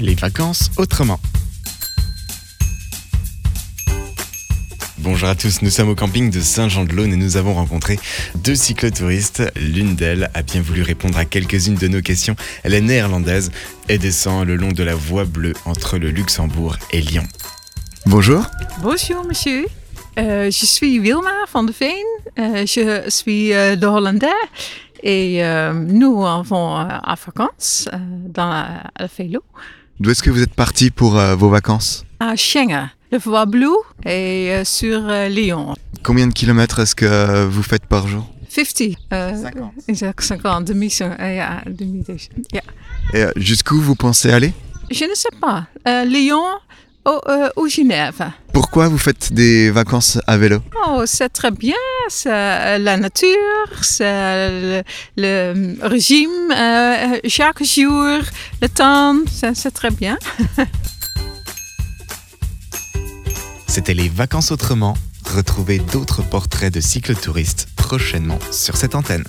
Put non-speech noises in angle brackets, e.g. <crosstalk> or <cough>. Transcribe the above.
Les vacances autrement. Bonjour à tous, nous sommes au camping de Saint-Jean-de-Laune et nous avons rencontré deux cyclotouristes. L'une d'elles a bien voulu répondre à quelques-unes de nos questions. Elle est néerlandaise et descend le long de la voie bleue entre le Luxembourg et Lyon. Bonjour. Bonjour monsieur. Euh, je suis Wilma van de Veen. Euh, je suis euh, de Hollandais et euh, nous avons euh, à vacances euh, dans la, à vélo D'où est-ce que vous êtes parti pour euh, vos vacances? À Schengen, le voie bleue et euh, sur euh, Lyon. Combien de kilomètres est-ce que euh, vous faites par jour? 50. euh, 50. exact, 50. Demi, euh, ja, demi, ja. Et jusqu'où vous pensez aller? Je ne sais pas. Euh, Lyon euh, ou Genève. Pourquoi vous faites des vacances à vélo? Oh, c'est très bien, c'est euh, la nature, c'est le, le régime euh, chaque jour, le temps, c'est c'est très bien. <laughs> C'était les vacances autrement. Retrouvez d'autres portraits de cyclotouristes prochainement sur cette antenne.